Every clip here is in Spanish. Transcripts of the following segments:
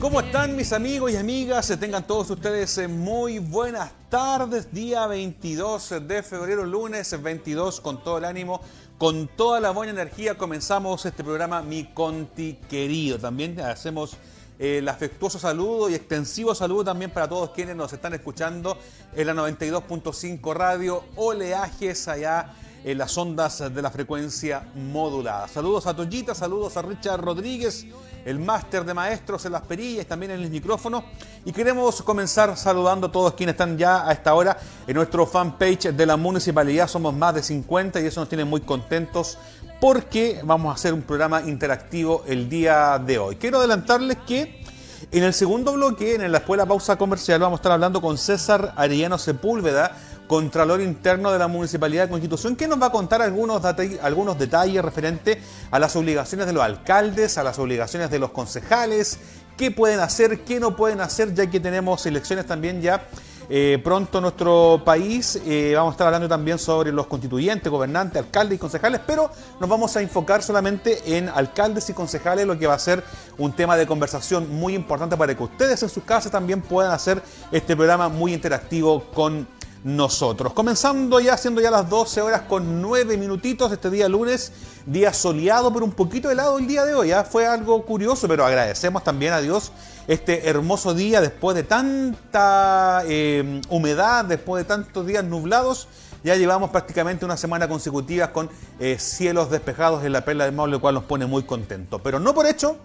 ¿Cómo están mis amigos y amigas? Tengan todos ustedes eh, muy buenas tardes. Día 22 de febrero, lunes 22, con todo el ánimo, con toda la buena energía. Comenzamos este programa Mi Conti Querido. También hacemos eh, el afectuoso saludo y extensivo saludo también para todos quienes nos están escuchando en la 92.5 radio, oleajes allá en las ondas de la frecuencia modulada. Saludos a Toyita, saludos a Richard Rodríguez el máster de maestros en las perillas, también en el micrófono. Y queremos comenzar saludando a todos quienes están ya a esta hora en nuestro fanpage de la municipalidad. Somos más de 50 y eso nos tiene muy contentos porque vamos a hacer un programa interactivo el día de hoy. Quiero adelantarles que en el segundo bloque, en la escuela pausa comercial, vamos a estar hablando con César Arellano Sepúlveda, Contralor Interno de la Municipalidad de Constitución, que nos va a contar algunos, algunos detalles referentes a las obligaciones de los alcaldes, a las obligaciones de los concejales, qué pueden hacer, qué no pueden hacer, ya que tenemos elecciones también ya eh, pronto en nuestro país. Eh, vamos a estar hablando también sobre los constituyentes, gobernantes, alcaldes y concejales, pero nos vamos a enfocar solamente en alcaldes y concejales, lo que va a ser un tema de conversación muy importante para que ustedes en sus casas también puedan hacer este programa muy interactivo con nosotros. Comenzando ya, siendo ya las 12 horas con 9 minutitos este día lunes, día soleado, pero un poquito helado el día de hoy. ¿ah? fue algo curioso, pero agradecemos también a Dios este hermoso día después de tanta eh, humedad, después de tantos días nublados. Ya llevamos prácticamente una semana consecutiva con eh, cielos despejados en la perla del Maule, lo cual nos pone muy contentos. Pero no por hecho,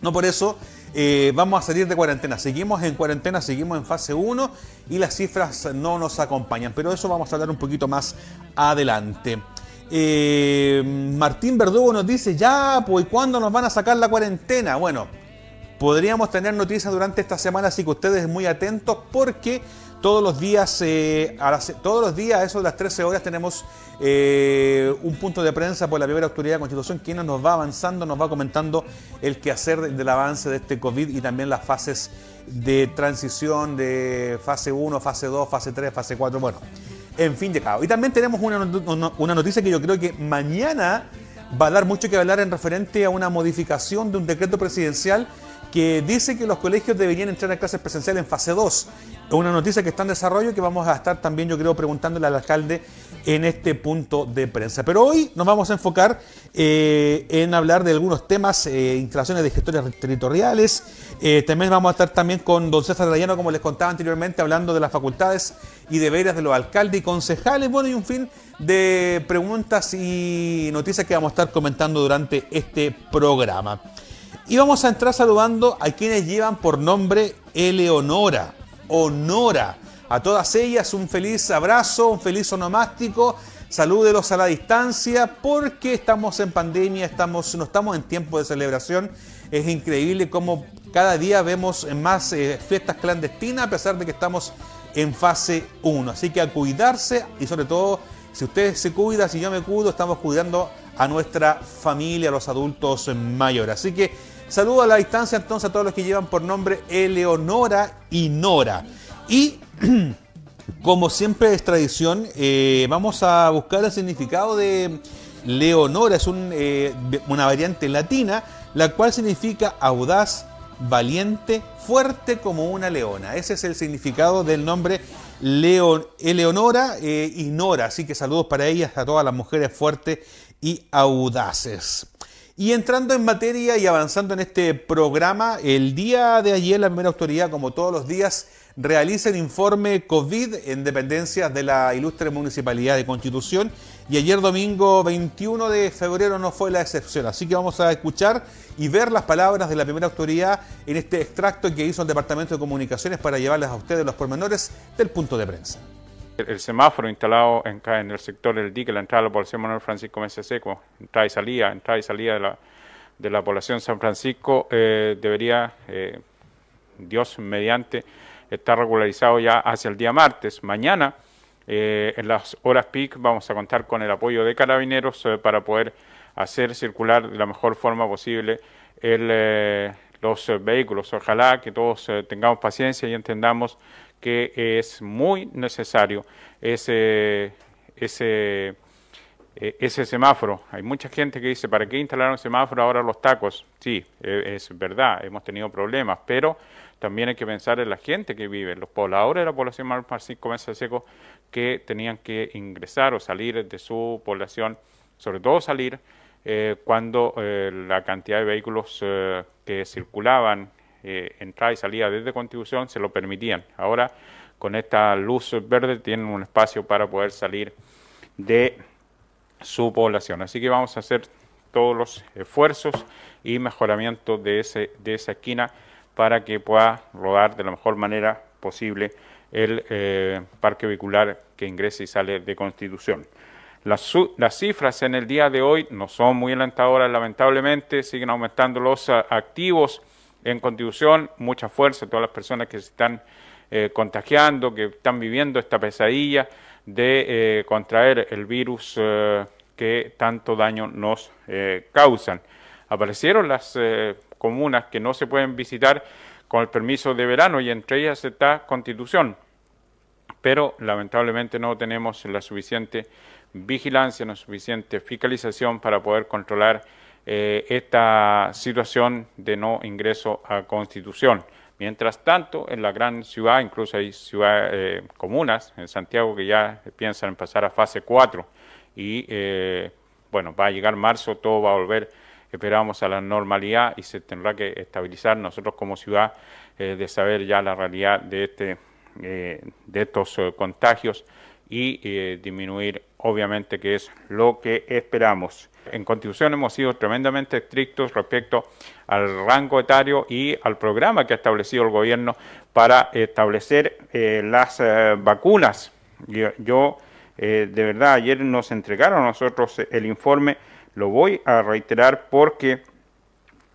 no por eso eh, vamos a salir de cuarentena. Seguimos en cuarentena, seguimos en fase 1 y las cifras no nos acompañan. Pero eso vamos a hablar un poquito más adelante. Eh, Martín Verdugo nos dice, ya, pues ¿cuándo nos van a sacar la cuarentena? Bueno, podríamos tener noticias durante esta semana, así que ustedes muy atentos porque todos los días, eh, a todos los días, eso de las 13 horas, tenemos eh, un punto de prensa por la primera autoridad de Constitución, quien nos va avanzando, nos va comentando el quehacer del avance de este COVID y también las fases de transición de fase 1, fase 2, fase 3, fase 4, bueno, en fin cabo. Y también tenemos una, una noticia que yo creo que mañana va a dar mucho que hablar en referente a una modificación de un decreto presidencial que dice que los colegios deberían entrar a clases presenciales en fase 2. Es una noticia que está en desarrollo que vamos a estar también, yo creo, preguntándole al alcalde en este punto de prensa. Pero hoy nos vamos a enfocar eh, en hablar de algunos temas, eh, instalaciones de gestores territoriales. Eh, también vamos a estar también con don César Rayano, como les contaba anteriormente, hablando de las facultades y deberes de los alcaldes y concejales. Bueno, y un fin de preguntas y noticias que vamos a estar comentando durante este programa. Y vamos a entrar saludando a quienes llevan por nombre Eleonora, Honora. A todas ellas un feliz abrazo, un feliz onomástico. Salúdelos a la distancia porque estamos en pandemia, estamos, no estamos en tiempo de celebración. Es increíble cómo cada día vemos más eh, fiestas clandestinas a pesar de que estamos en fase 1. Así que a cuidarse y sobre todo, si usted se cuida, si yo me cuido, estamos cuidando a nuestra familia, a los adultos mayores. Así que Saludo a la distancia entonces a todos los que llevan por nombre Eleonora y Nora. Y como siempre es tradición, eh, vamos a buscar el significado de Leonora. Es eh, una variante latina, la cual significa audaz, valiente, fuerte como una leona. Ese es el significado del nombre Eleonora eh, y Nora. Así que saludos para ellas, a todas las mujeres fuertes y audaces. Y entrando en materia y avanzando en este programa, el día de ayer la primera autoridad, como todos los días, realiza el informe COVID en dependencias de la ilustre Municipalidad de Constitución y ayer domingo 21 de febrero no fue la excepción. Así que vamos a escuchar y ver las palabras de la primera autoridad en este extracto que hizo el Departamento de Comunicaciones para llevarles a ustedes los pormenores del punto de prensa el semáforo instalado en, el sector del dique, la entrada de la población Manuel Francisco Mesa Seco, entrada y salida, entrada y salida de la, de la población San Francisco, eh, debería, eh, Dios mediante, estar regularizado ya hacia el día martes. Mañana, eh, en las horas peak, vamos a contar con el apoyo de carabineros para poder hacer circular de la mejor forma posible el, los vehículos. Ojalá que todos tengamos paciencia y entendamos que es muy necesario ese, ese eh, ese semáforo. Hay mucha gente que dice, ¿para qué instalaron semáforo ahora los tacos? Sí, e, es verdad, hemos tenido problemas, pero también hay que pensar en la gente que vive, los pobladores de la población Mar Francisco Mesa Seco que tenían que ingresar o salir de su población, sobre todo salir eh, cuando eh, la cantidad de vehículos que circulaban, entrada y salida desde Constitución, se lo permitían. Ahora, con esta luz verde, tienen un espacio para poder salir de su población. Así que vamos a hacer todos los esfuerzos y mejoramiento de, ese, de esa esquina para que pueda rodar de la mejor manera posible el eh, parque vehicular que ingrese y sale de Constitución. Las, las, cifras en el día de hoy no son muy alentadoras, lamentablemente, siguen aumentando los activos en Constitución, mucha fuerza a todas las personas que se están eh, contagiando, que están viviendo esta pesadilla de eh, contraer el virus eh, que tanto daño nos causan. Aparecieron las comunas que no se pueden visitar con el permiso de verano y entre ellas está Constitución, pero lamentablemente no tenemos la suficiente vigilancia, la suficiente fiscalización para poder controlar esta situación de no ingreso a Constitución. Mientras tanto, en la gran ciudad, incluso hay ciudades, eh, comunas en Santiago que ya piensan en pasar a fase 4 y eh, bueno, va a llegar marzo, todo va a volver, esperamos, a la normalidad y se tendrá que estabilizar nosotros como ciudad eh, de saber ya la realidad de, este, de estos contagios y disminuir, obviamente, que es lo que esperamos. En Constitución hemos sido tremendamente estrictos respecto al rango etario y al programa que ha establecido el gobierno para establecer eh, las eh, vacunas. Yo, eh, de verdad, ayer nos entregaron a nosotros el informe, lo voy a reiterar porque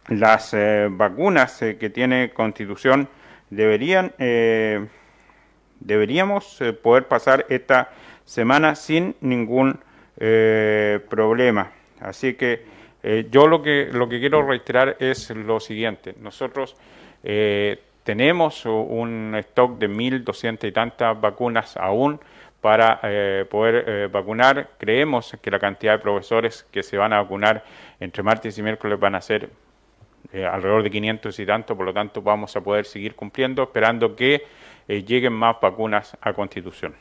las vacunas que tiene Constitución deberían, deberíamos poder pasar esta semana sin ningún problema. Así que eh, yo lo que, lo que quiero reiterar es lo siguiente. Nosotros eh, tenemos un stock de 1.200 y tantas vacunas aún para eh, poder vacunar. Creemos que la cantidad de profesores que se van a vacunar entre martes y miércoles van a ser alrededor de 500 y tanto, por lo tanto vamos a poder seguir cumpliendo, esperando que lleguen más vacunas a Constitución.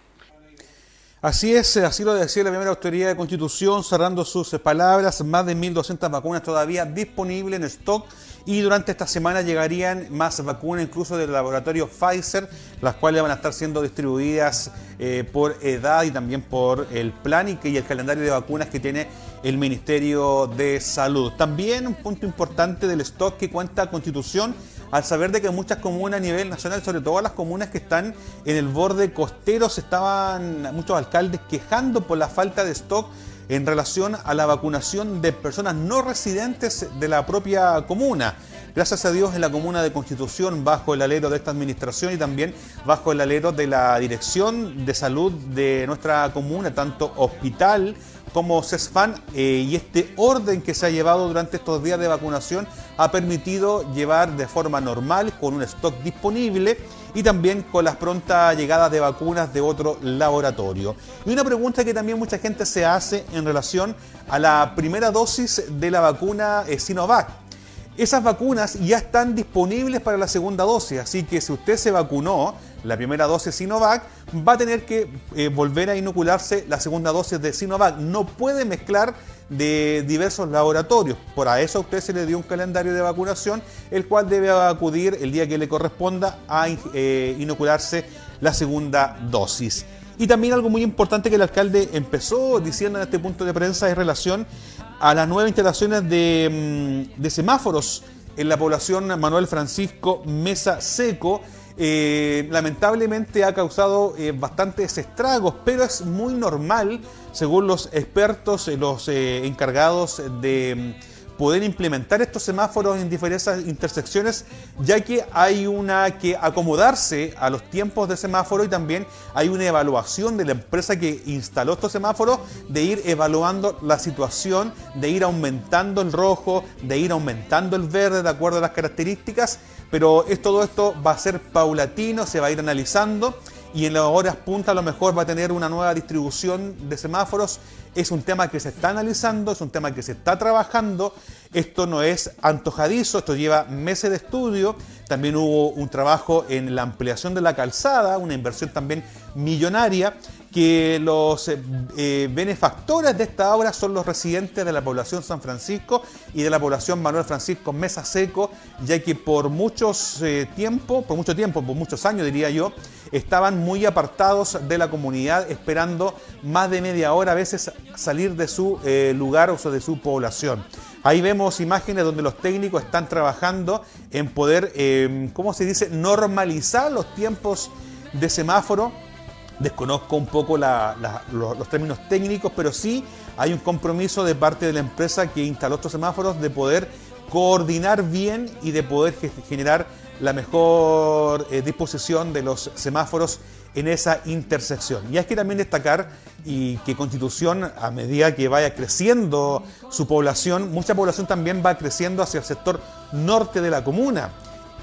Así es, así lo decía la primera autoridad de Constitución, cerrando sus palabras, más de 1.200 vacunas todavía disponibles en stock y durante esta semana llegarían más vacunas, incluso del laboratorio Pfizer, las cuales van a estar siendo distribuidas eh, por edad y también por el plan y, y el calendario de vacunas que tiene el Ministerio de Salud. También un punto importante del stock que cuenta Constitución al saber de que muchas comunas a nivel nacional, sobre todo las comunas que están en el borde costero, se estaban muchos alcaldes quejando por la falta de stock en relación a la vacunación de personas no residentes de la propia comuna. Gracias a Dios en la comuna de Constitución, bajo el alero de esta administración y también bajo el alero de la Dirección de Salud de nuestra comuna, tanto hospital como CESFAN eh, y este orden que se ha llevado durante estos días de vacunación ha permitido llevar de forma normal con un stock disponible y también con las prontas llegadas de vacunas de otro laboratorio. Y una pregunta que también mucha gente se hace en relación a la primera dosis de la vacuna eh, Sinovac. Esas vacunas ya están disponibles para la segunda dosis, así que si usted se vacunó la primera dosis Sinovac, va a tener que eh, volver a inocularse la segunda dosis de Sinovac. No puede mezclar de diversos laboratorios. Por a eso a usted se le dio un calendario de vacunación, el cual debe acudir el día que le corresponda a eh, inocularse la segunda dosis. Y también algo muy importante que el alcalde empezó diciendo en este punto de prensa en relación a las nuevas instalaciones de, mm, de semáforos en la población Manuel Francisco Mesa Seco eh, lamentablemente ha causado eh, bastantes estragos, pero es muy normal, según los expertos, eh, los encargados de mm, poder implementar estos semáforos en diferentes intersecciones, ya que hay una que acomodarse a los tiempos de semáforo y también hay una evaluación de la empresa que instaló estos semáforos de ir evaluando la situación, de ir aumentando el rojo, de ir aumentando el verde de acuerdo a las características pero es, todo esto va a ser paulatino, se va a ir analizando y en las horas punta a lo mejor va a tener una nueva distribución de semáforos. Es un tema que se está analizando, es un tema que se está trabajando. Esto no es antojadizo, esto lleva meses de estudio. También hubo un trabajo en la ampliación de la calzada, una inversión también millonaria que los eh, eh, benefactores de esta obra son los residentes de la población San Francisco y de la población Manuel Francisco Mesa Seco, ya que por muchos eh, tiempo, por mucho tiempo, por muchos años diría yo, estaban muy apartados de la comunidad, esperando más de media hora a veces salir de su lugar o de su población. Ahí vemos imágenes donde los técnicos están trabajando en poder, ¿cómo se dice?, normalizar los tiempos de semáforo desconozco un poco los, términos técnicos, pero sí hay un compromiso de parte de la empresa que instaló estos semáforos de poder coordinar bien y de poder generar la mejor eh, disposición de los semáforos en esa intersección. Y hay que también destacar y que Constitución, a medida que vaya creciendo su población, mucha población también va creciendo hacia el sector norte de la comuna.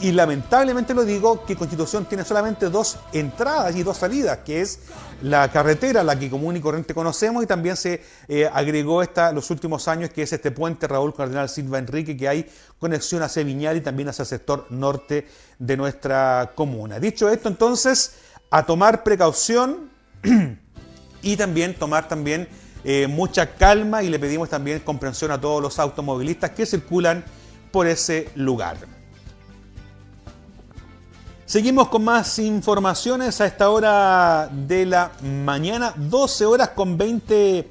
Y lamentablemente lo digo que Constitución tiene solamente dos entradas y dos salidas, que es la carretera, la que común y corriente conocemos, y también se eh, agregó esta los últimos años, que es este puente Raúl Cardenal Silva Enrique, que hay conexión hacia Viñal y también hacia el sector norte de nuestra comuna. Dicho esto, entonces, a tomar precaución y también tomar también eh, mucha calma y le pedimos también comprensión a todos los automovilistas que circulan por ese lugar. Seguimos con más informaciones a esta hora de la mañana, 12 horas con 20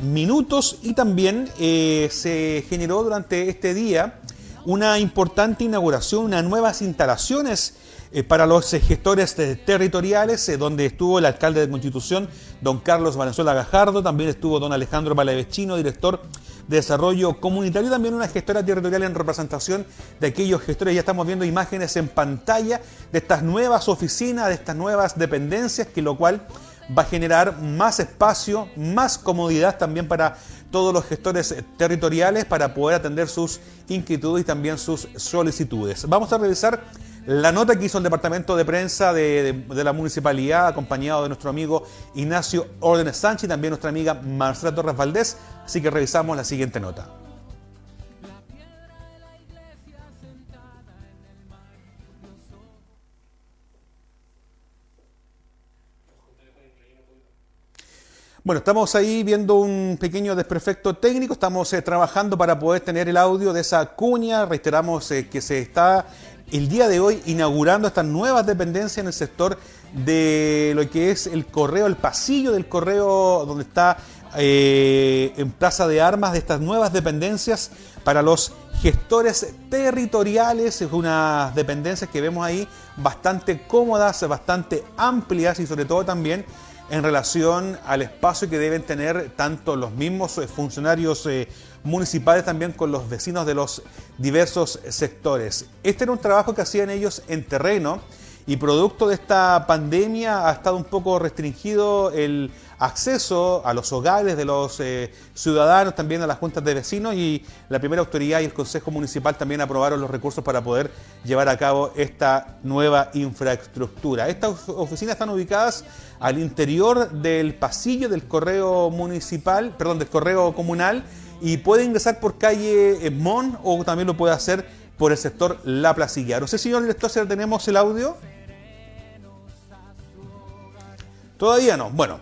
minutos y también eh, se generó durante este día una importante inauguración, unas nuevas instalaciones eh, para los gestores territoriales, eh, donde estuvo el alcalde de Constitución, don Carlos Valenzuela Gajardo, también estuvo don Alejandro Palavecino, director de Desarrollo Comunitario, también una gestora territorial en representación de aquellos gestores. Ya estamos viendo imágenes en pantalla de estas nuevas oficinas, de estas nuevas dependencias, que lo cual va a generar más espacio, más comodidad también para todos los gestores territoriales para poder atender sus inquietudes y también sus solicitudes. Vamos a revisar la nota que hizo el departamento de prensa de, la municipalidad, acompañado de nuestro amigo Ignacio Órdenes Sánchez y también nuestra amiga Marcela Torres Valdés. Así que revisamos la siguiente nota. Bueno, estamos ahí viendo un pequeño desperfecto técnico, estamos eh, trabajando para poder tener el audio de esa cuña, reiteramos eh, que se está el día de hoy inaugurando estas nuevas dependencias en el sector de lo que es el correo, el pasillo del correo donde está eh, en Plaza de Armas de estas nuevas dependencias para los gestores territoriales, es unas dependencias que vemos ahí bastante cómodas, bastante amplias y sobre todo también en relación al espacio que deben tener tanto los mismos funcionarios eh, municipales también con los vecinos de los diversos sectores. Este era un trabajo que hacían ellos en terreno y producto de esta pandemia ha estado un poco restringido el acceso a los hogares de los eh, ciudadanos, también a las juntas de vecinos y la primera autoridad y el Consejo Municipal también aprobaron los recursos para poder llevar a cabo esta nueva infraestructura. Estas oficinas están ubicadas al interior del pasillo del correo municipal, perdón, del correo comunal y puede ingresar por calle Mon o también lo puede hacer por el sector La Placilla. No sé, señor director, si tenemos el audio. Todavía no. Bueno,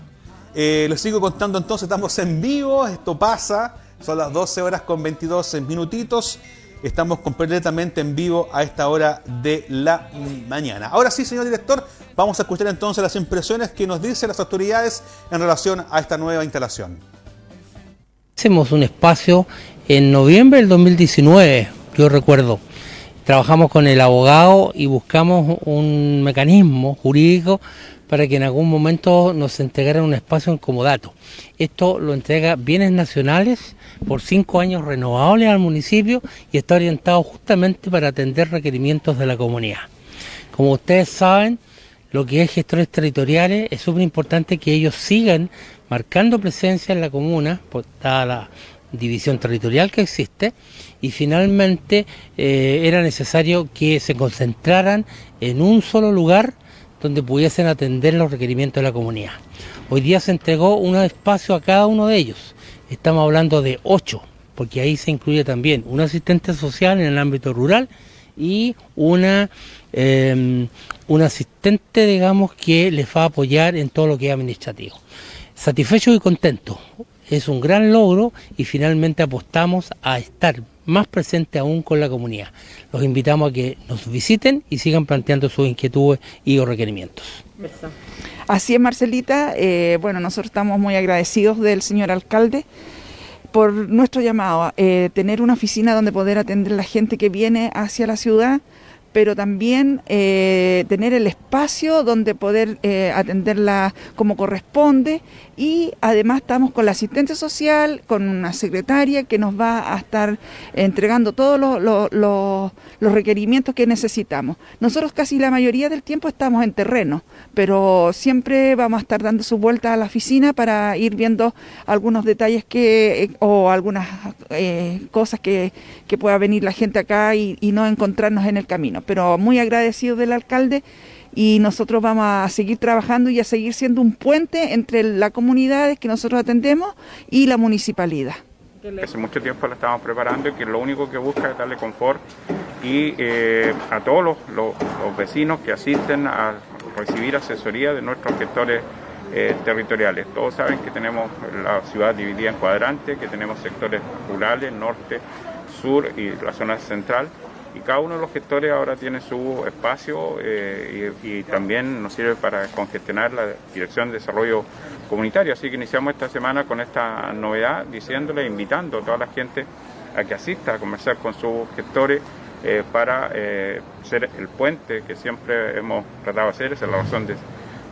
eh, les sigo contando entonces, estamos en vivo, esto pasa, son las 12 horas con 22 minutitos. Estamos completamente en vivo a esta hora de la mañana. Ahora sí, señor director, vamos a escuchar entonces las impresiones que nos dicen las autoridades en relación a esta nueva instalación. Hacemos un espacio en noviembre del 2019, yo recuerdo. Trabajamos con el abogado y buscamos un mecanismo jurídico para que en algún momento nos entregaran un espacio en comodato. Esto lo entrega bienes nacionales por cinco años renovables al municipio y está orientado justamente para atender requerimientos de la comunidad. Como ustedes saben, lo que es gestores territoriales es súper importante que ellos sigan marcando presencia en la comuna, por toda la división territorial que existe, y finalmente eh, era necesario que se concentraran en un solo lugar donde pudiesen atender los requerimientos de la comunidad. Hoy día se entregó un espacio a cada uno de ellos. Estamos hablando de ocho, porque ahí se incluye también un asistente social en el ámbito rural y una, em, un asistente, digamos, que les va a apoyar en todo lo que es administrativo. Satisfecho y contento. Es un gran logro y finalmente apostamos a estar más presente aún con la comunidad. Los invitamos a que nos visiten y sigan planteando sus inquietudes y requerimientos. Así es, Marcelita. Eh, bueno, nosotros estamos muy agradecidos del señor alcalde por nuestro llamado, eh, tener una oficina donde poder atender a la gente que viene hacia la ciudad pero también eh, tener el espacio donde poder eh, atenderla como corresponde y además estamos con la asistente social, con una secretaria que nos va a estar entregando todos los, requerimientos que necesitamos. Nosotros casi la mayoría del tiempo estamos en terreno, pero siempre vamos a estar dando su vuelta a la oficina para ir viendo algunos detalles que eh, o algunas cosas que, pueda venir la gente acá y no encontrarnos en el camino pero muy agradecido del alcalde y nosotros vamos a seguir trabajando y a seguir siendo un puente entre las comunidades que nosotros atendemos y la municipalidad. Hace mucho tiempo la estamos preparando y que lo único que busca es darle confort y eh, a todos los, vecinos que asisten a recibir asesoría de nuestros gestores eh, territoriales. Todos saben que tenemos la ciudad dividida en cuadrantes, que tenemos sectores rurales, norte, sur y la zona central y cada uno de los gestores ahora tiene su espacio eh, y, también nos sirve para congestionar la Dirección de Desarrollo Comunitario. Así que iniciamos esta semana con esta novedad, diciéndole, invitando a toda la gente a que asista a conversar con sus gestores eh, para eh, ser el puente que siempre hemos tratado de hacer, esa es la razón de,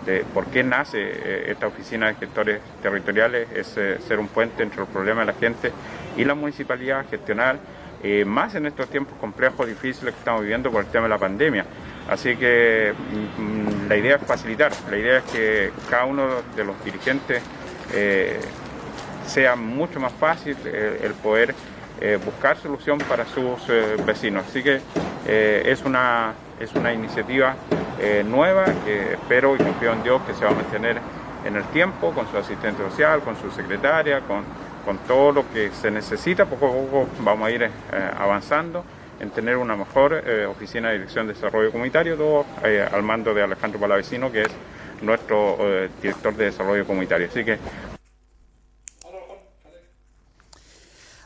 de por qué nace esta oficina de gestores territoriales, es ser un puente entre los problemas de la gente y la municipalidad, gestionar eh, más en estos tiempos complejos, difíciles que estamos viviendo por el tema de la pandemia. Así que mm, la idea es facilitar, la idea es que cada uno de los dirigentes eh, sea mucho más fácil eh, el poder buscar solución para sus vecinos. Así que es, una, es una iniciativa nueva que espero y confío en Dios que se va a mantener en el tiempo con su asistente social, con su secretaria, con con todo lo que se necesita, poco a poco vamos a ir eh, avanzando en tener una mejor eh, oficina de dirección de desarrollo comunitario, todo eh, al mando de Alejandro Palavecino, que es nuestro director de desarrollo comunitario. Así que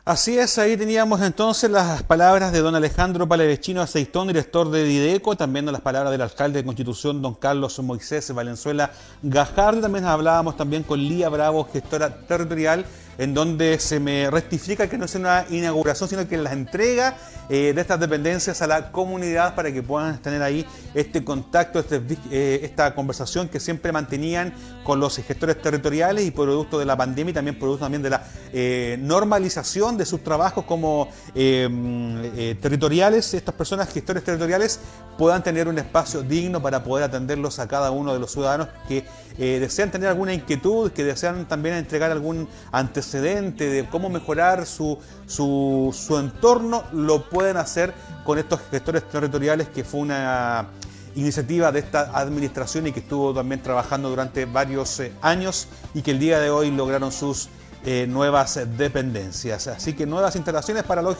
Así es, ahí teníamos entonces las palabras de don Alejandro Palavecino Aceitón, director de Dideco, también las palabras del alcalde de Constitución, don Carlos Moisés Valenzuela Gajardo. También hablábamos también con Lía Bravo, gestora territorial en donde se me rectifica que no sea una inauguración, sino que la entrega eh, de estas dependencias a la comunidad para que puedan tener ahí este contacto, este, eh, esta conversación que siempre mantenían con los gestores territoriales y producto de la pandemia y también producto también de la eh, normalización de sus trabajos como territoriales, estas personas gestores territoriales puedan tener un espacio digno para poder atenderlos a cada uno de los ciudadanos que desean tener alguna inquietud, que desean también entregar algún antecedente de cómo mejorar su, su, su entorno, lo pueden hacer con estos gestores territoriales, que fue una iniciativa de esta administración y que estuvo también trabajando durante varios eh, años y que el día de hoy lograron sus eh, nuevas dependencias. Así que nuevas instalaciones para los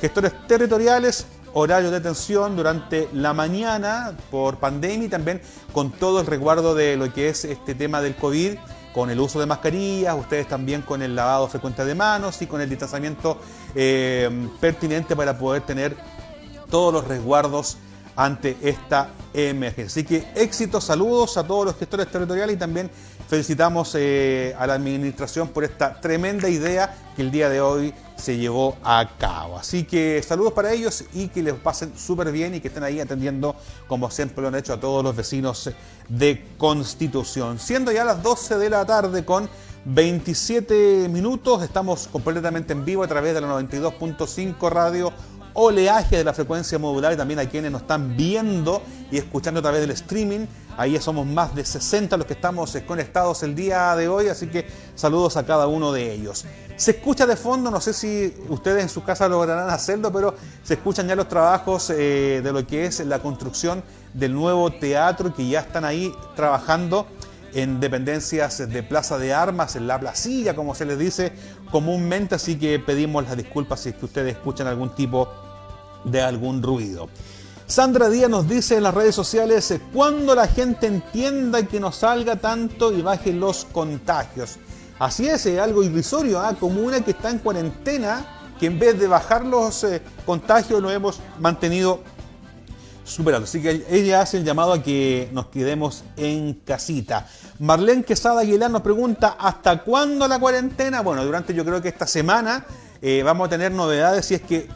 gestores territoriales, horario de atención durante la mañana por pandemia y también con todo el resguardo de lo que es este tema del COVID con el uso de mascarillas, ustedes también con el lavado frecuente de manos y con el distanciamiento eh, pertinente para poder tener todos los resguardos ante esta emergencia. Así que éxito, saludos a todos los gestores territoriales y también felicitamos eh, a la administración por esta tremenda idea que el día de hoy se llevó a cabo. Así que saludos para ellos y que les pasen súper bien y que estén ahí atendiendo como siempre lo han hecho a todos los vecinos de Constitución. Siendo ya las 12 de la tarde con 27 minutos, estamos completamente en vivo a través de la 92.5 radio oleaje de la frecuencia modular y también a quienes nos están viendo y escuchando a través del streaming Ahí somos más de 60 los que estamos conectados el día de hoy, así que saludos a cada uno de ellos. Se escucha de fondo, no sé si ustedes en su casa lograrán hacerlo, pero se escuchan ya los trabajos eh, de lo que es la construcción del nuevo teatro que ya están ahí trabajando en dependencias de Plaza de Armas, en la placilla, como se les dice comúnmente, así que pedimos las disculpas si es que ustedes escuchan algún tipo de algún ruido. Sandra Díaz nos dice en las redes sociales, eh, cuando la gente entienda que no salga tanto y baje los contagios. Así es, es algo irrisorio, ¿ah? como una que está en cuarentena, que en vez de bajar los eh, contagios lo hemos mantenido superado. Así que ella hace el llamado a que nos quedemos en casita. Marlene Quesada Aguilar nos pregunta, ¿hasta cuándo la cuarentena? Bueno, durante yo creo que esta semana eh, vamos a tener novedades si es que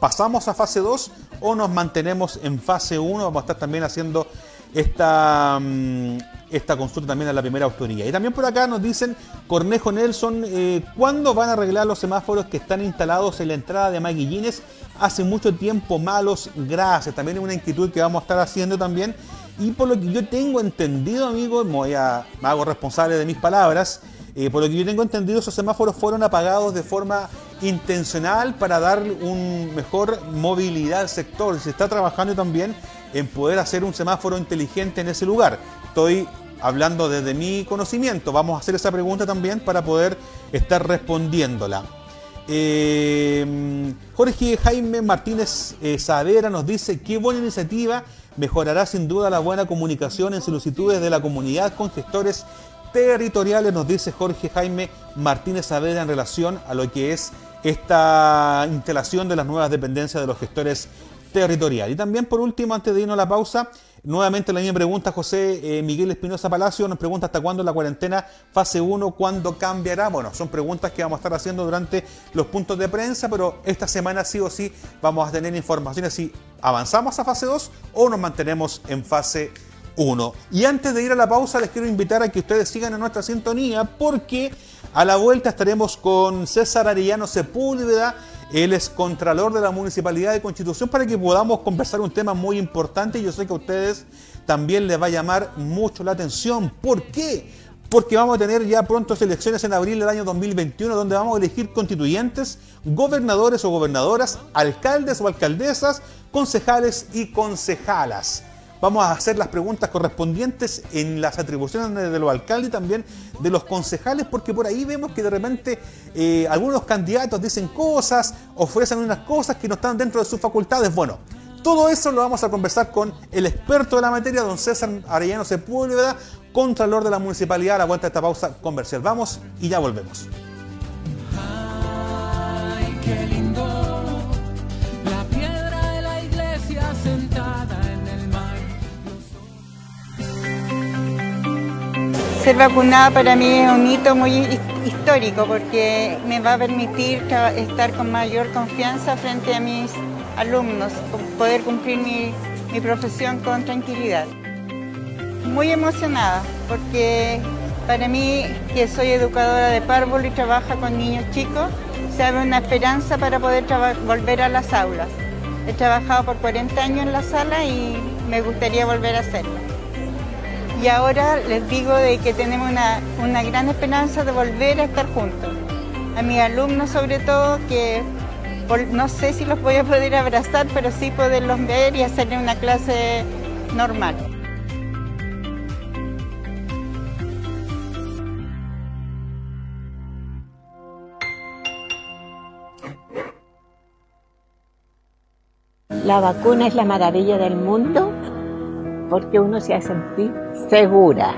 pasamos a fase 2 o nos mantenemos en fase 1. Vamos a estar también haciendo esta, mm, esta consulta también a la primera autoría. Y también por acá nos dicen, Cornejo Nelson, eh, ¿cuándo van a arreglar los semáforos que están instalados en la entrada de Maguillines? Hace mucho tiempo malos, gracias. También es una inquietud que vamos a estar haciendo también. Y por lo que yo tengo entendido, amigo, me, voy a, me hago responsable de mis palabras, eh, por lo que yo tengo entendido, esos semáforos fueron apagados de forma intencional para dar un mejor movilidad al sector. Se está trabajando también en poder hacer un semáforo inteligente en ese lugar. Estoy hablando desde mi conocimiento. Vamos a hacer esa pregunta también para poder estar respondiéndola. Eh, Jorge Jaime Martínez eh, nos dice, qué buena iniciativa, mejorará sin duda la buena comunicación en solicitudes de la comunidad con gestores territoriales, nos dice Jorge Jaime Martínez Saavedra en relación a lo que es esta instalación de las nuevas dependencias de los gestores territoriales. Y también por último, antes de irnos a la pausa, nuevamente la misma pregunta José eh, Miguel Espinosa Palacio nos pregunta hasta cuándo la cuarentena fase 1, cuándo cambiará. Bueno, son preguntas que vamos a estar haciendo durante los puntos de prensa, pero esta semana sí o sí vamos a tener informaciones si avanzamos a fase 2 o nos mantenemos en fase 1. Y antes de ir a la pausa, les quiero invitar a que ustedes sigan en nuestra sintonía porque a la vuelta estaremos con César Arellano Sepúlveda, él es contralor de la Municipalidad de Constitución, para que podamos conversar un tema muy importante y yo sé que a ustedes también les va a llamar mucho la atención. ¿Por qué? Porque vamos a tener ya pronto elecciones en abril del año 2021 donde vamos a elegir constituyentes, gobernadores o gobernadoras, alcaldes o alcaldesas, concejales y concejalas. Vamos a hacer las preguntas correspondientes en las atribuciones de los alcaldes y también de los concejales, porque por ahí vemos que de repente eh, algunos candidatos dicen cosas, ofrecen unas cosas que no están dentro de sus facultades. Bueno, todo eso lo vamos a conversar con el experto de la materia, don César Arellano Sepúlveda, Contralor de la Municipalidad. A la vuelta de esta pausa comercial. Vamos y ya volvemos. Ay, qué lindo, Ser vacunada para mí es un hito muy his- histórico porque me va a permitir estar con mayor confianza frente a mis alumnos, poder cumplir mi, profesión con tranquilidad. Muy emocionada porque para mí, que soy educadora de párvulo y trabaja con niños chicos, se abre una esperanza para poder volver a las aulas. He trabajado por 40 años en la sala y me gustaría volver a hacerlo. Y ahora les digo de que tenemos una, una gran esperanza de volver a estar juntos. A mis alumnos sobre todo, que no sé si los voy a poder abrazar, pero sí poderlos ver y hacerle una clase normal. La vacuna es la maravilla del mundo porque uno se hace sentir segura.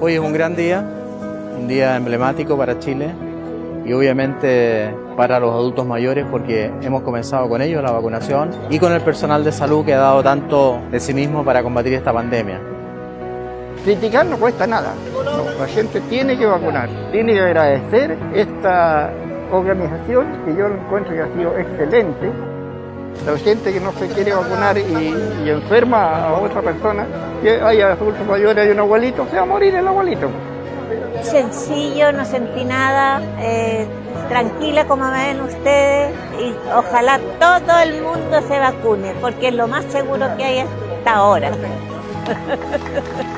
Hoy es un gran día, un día emblemático para Chile y obviamente para los adultos mayores porque hemos comenzado con ellos la vacunación y con el personal de salud que ha dado tanto de sí mismo para combatir esta pandemia. Criticar no cuesta nada. No, la gente tiene que vacunar. Tiene que agradecer esta organización que yo encuentro que ha sido excelente. La gente que no se quiere vacunar y, y enferma a otra persona, que haya adultos mayores y un abuelito, se va a morir el abuelito. Sencillo, no sentí nada, eh, tranquila como me ven ustedes y ojalá todo el mundo se vacune porque es lo más seguro que hay hasta ahora.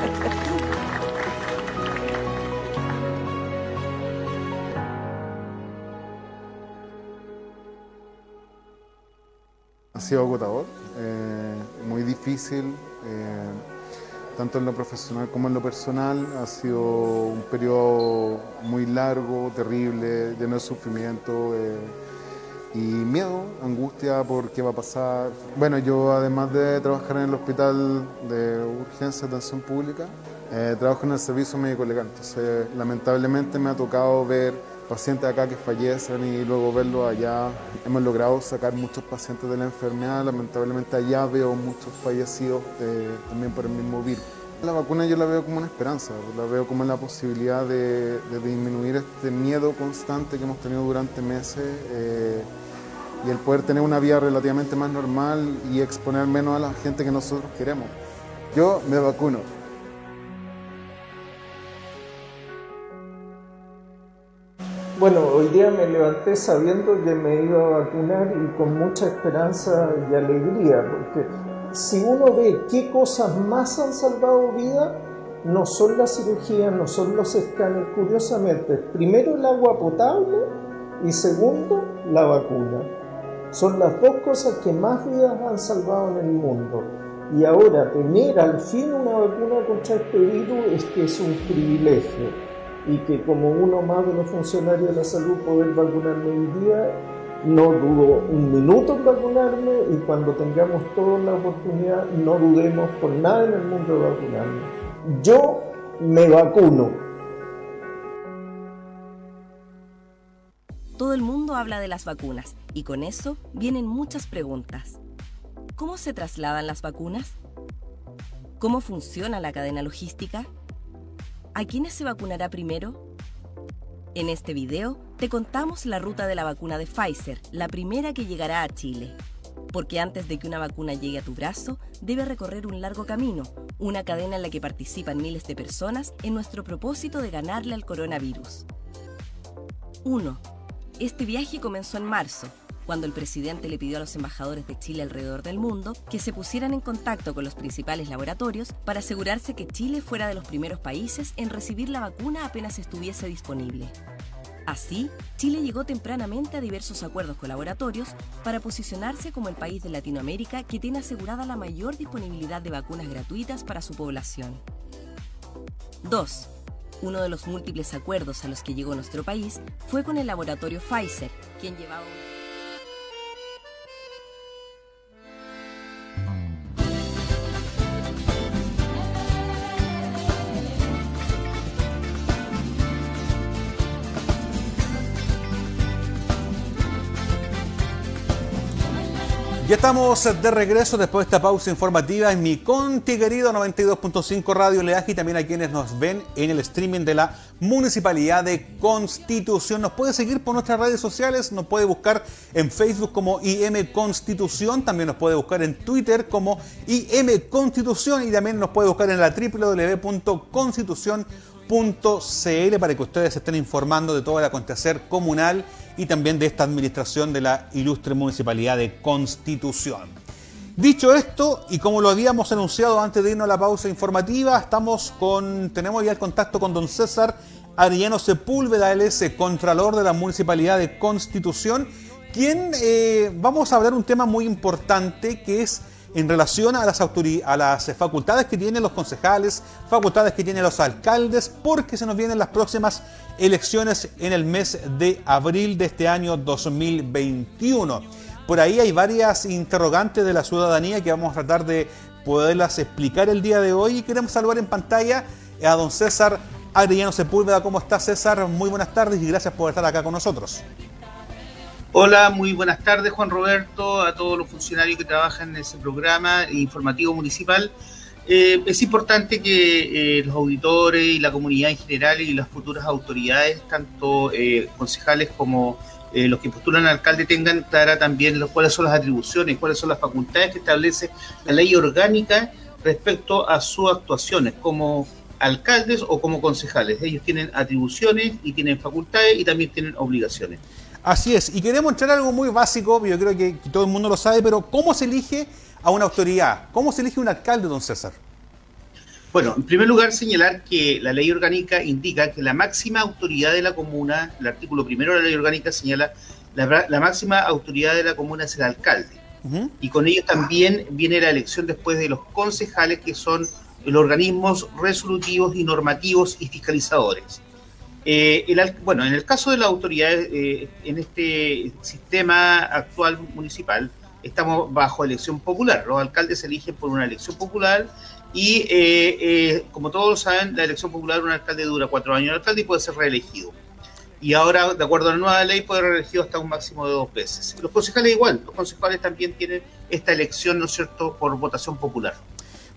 sido agotador, eh, muy difícil, eh, tanto en lo profesional como en lo personal. Ha sido un periodo muy largo, terrible, lleno de sufrimiento eh, y miedo, angustia por qué va a pasar. Bueno, yo además de trabajar en el hospital de urgencia de atención pública, eh, trabajo en el servicio médico legal. Entonces, lamentablemente me ha tocado ver pacientes acá que fallecen y luego verlos allá. Hemos logrado sacar muchos pacientes de la enfermedad, lamentablemente allá veo muchos fallecidos eh, también por el mismo virus. La vacuna yo la veo como una esperanza, la veo como la posibilidad de, de disminuir este miedo constante que hemos tenido durante meses eh, y el poder tener una vida relativamente más normal y exponer menos a la gente que nosotros queremos. Yo me vacuno. Bueno, hoy día me levanté sabiendo que me iba a vacunar y con mucha esperanza y alegría, porque si uno ve qué cosas más han salvado vida, no son las cirugías, no son los escáneres, curiosamente, primero el agua potable y segundo la vacuna. Son las dos cosas que más vidas han salvado en el mundo. Y ahora tener al fin una vacuna contra este virus es que es un privilegio y que como uno más de los funcionarios de la salud poder vacunarme hoy día, no dudo un minuto en vacunarme y cuando tengamos toda la oportunidad no dudemos por nada en el mundo de vacunarme. Yo me vacuno. Todo el mundo habla de las vacunas y con eso vienen muchas preguntas. ¿Cómo se trasladan las vacunas? ¿Cómo funciona la cadena logística? ¿A quiénes se vacunará primero? En este video te contamos la ruta de la vacuna de Pfizer, la primera que llegará a Chile. Porque antes de que una vacuna llegue a tu brazo, debe recorrer un largo camino, una cadena en la que participan miles de personas en nuestro propósito de ganarle al coronavirus. 1. Este viaje comenzó en marzo, cuando el presidente le pidió a los embajadores de Chile alrededor del mundo que se pusieran en contacto con los principales laboratorios para asegurarse que Chile fuera de los primeros países en recibir la vacuna apenas estuviese disponible. Así, Chile llegó tempranamente a diversos acuerdos con laboratorios para posicionarse como el país de Latinoamérica que tiene asegurada la mayor disponibilidad de vacunas gratuitas para su población. 2. Uno de los múltiples acuerdos a los que llegó nuestro país fue con el laboratorio Pfizer, quien llevaba Ya estamos de regreso después de esta pausa informativa en mi Conti querido 92.5 Radio Leaje y también a quienes nos ven en el streaming de la Municipalidad de Constitución. Nos puede seguir por nuestras redes sociales, nos puede buscar en Facebook como IM Constitución, también nos puede buscar en Twitter como IM Constitución y también nos puede buscar en la para que ustedes estén informando de todo el acontecer comunal y también de esta administración de la ilustre Municipalidad de Constitución. Dicho esto, y como lo habíamos anunciado antes de irnos a la pausa informativa, estamos con, tenemos ya el contacto con don César Arellano Sepúlveda, él es Contralor de la Municipalidad de Constitución, quien eh, vamos a hablar un tema muy importante que es en relación a las, a las facultades que tienen los concejales, facultades que tienen los alcaldes, porque se nos vienen las próximas elecciones en el mes de abril de este año 2021. Por ahí hay varias interrogantes de la ciudadanía que vamos a tratar de poderlas explicar el día de hoy y queremos saludar en pantalla a don César Adriano Sepúlveda. ¿Cómo está César? Muy buenas tardes y gracias por estar acá con nosotros. Hola, muy buenas tardes Juan Roberto, a todos los funcionarios que trabajan en ese programa informativo municipal. Eh, es importante que eh, los auditores y la comunidad en general y las futuras autoridades, tanto eh, concejales como eh, los que postulan al alcalde, tengan clara también los, cuáles son las atribuciones, cuáles son las facultades que establece la ley orgánica respecto a sus actuaciones como alcaldes o como concejales. Ellos tienen atribuciones y tienen facultades y también tienen obligaciones. Así es, y queremos entrar a algo muy básico, yo creo que todo el mundo lo sabe, pero ¿cómo se elige a una autoridad? ¿Cómo se elige un alcalde, don César? Bueno, en primer lugar señalar que la ley orgánica indica que la máxima autoridad de la comuna, el artículo primero de la ley orgánica señala, la, la máxima autoridad de la comuna es el alcalde. Y con ello también viene la elección después de los concejales, que son los organismos resolutivos y normativos y fiscalizadores. Eh, el, bueno, en el caso de la autoridad, eh, en este sistema actual municipal, estamos bajo elección popular. Los alcaldes se eligen por una elección popular y, eh, como todos saben, la elección popular, un alcalde dura cuatro años el alcalde y puede ser reelegido y ahora, de acuerdo a la nueva ley, puede ser reelegido hasta un máximo de dos veces. Los concejales igual, los concejales también tienen esta elección, ¿no es cierto?, por votación popular.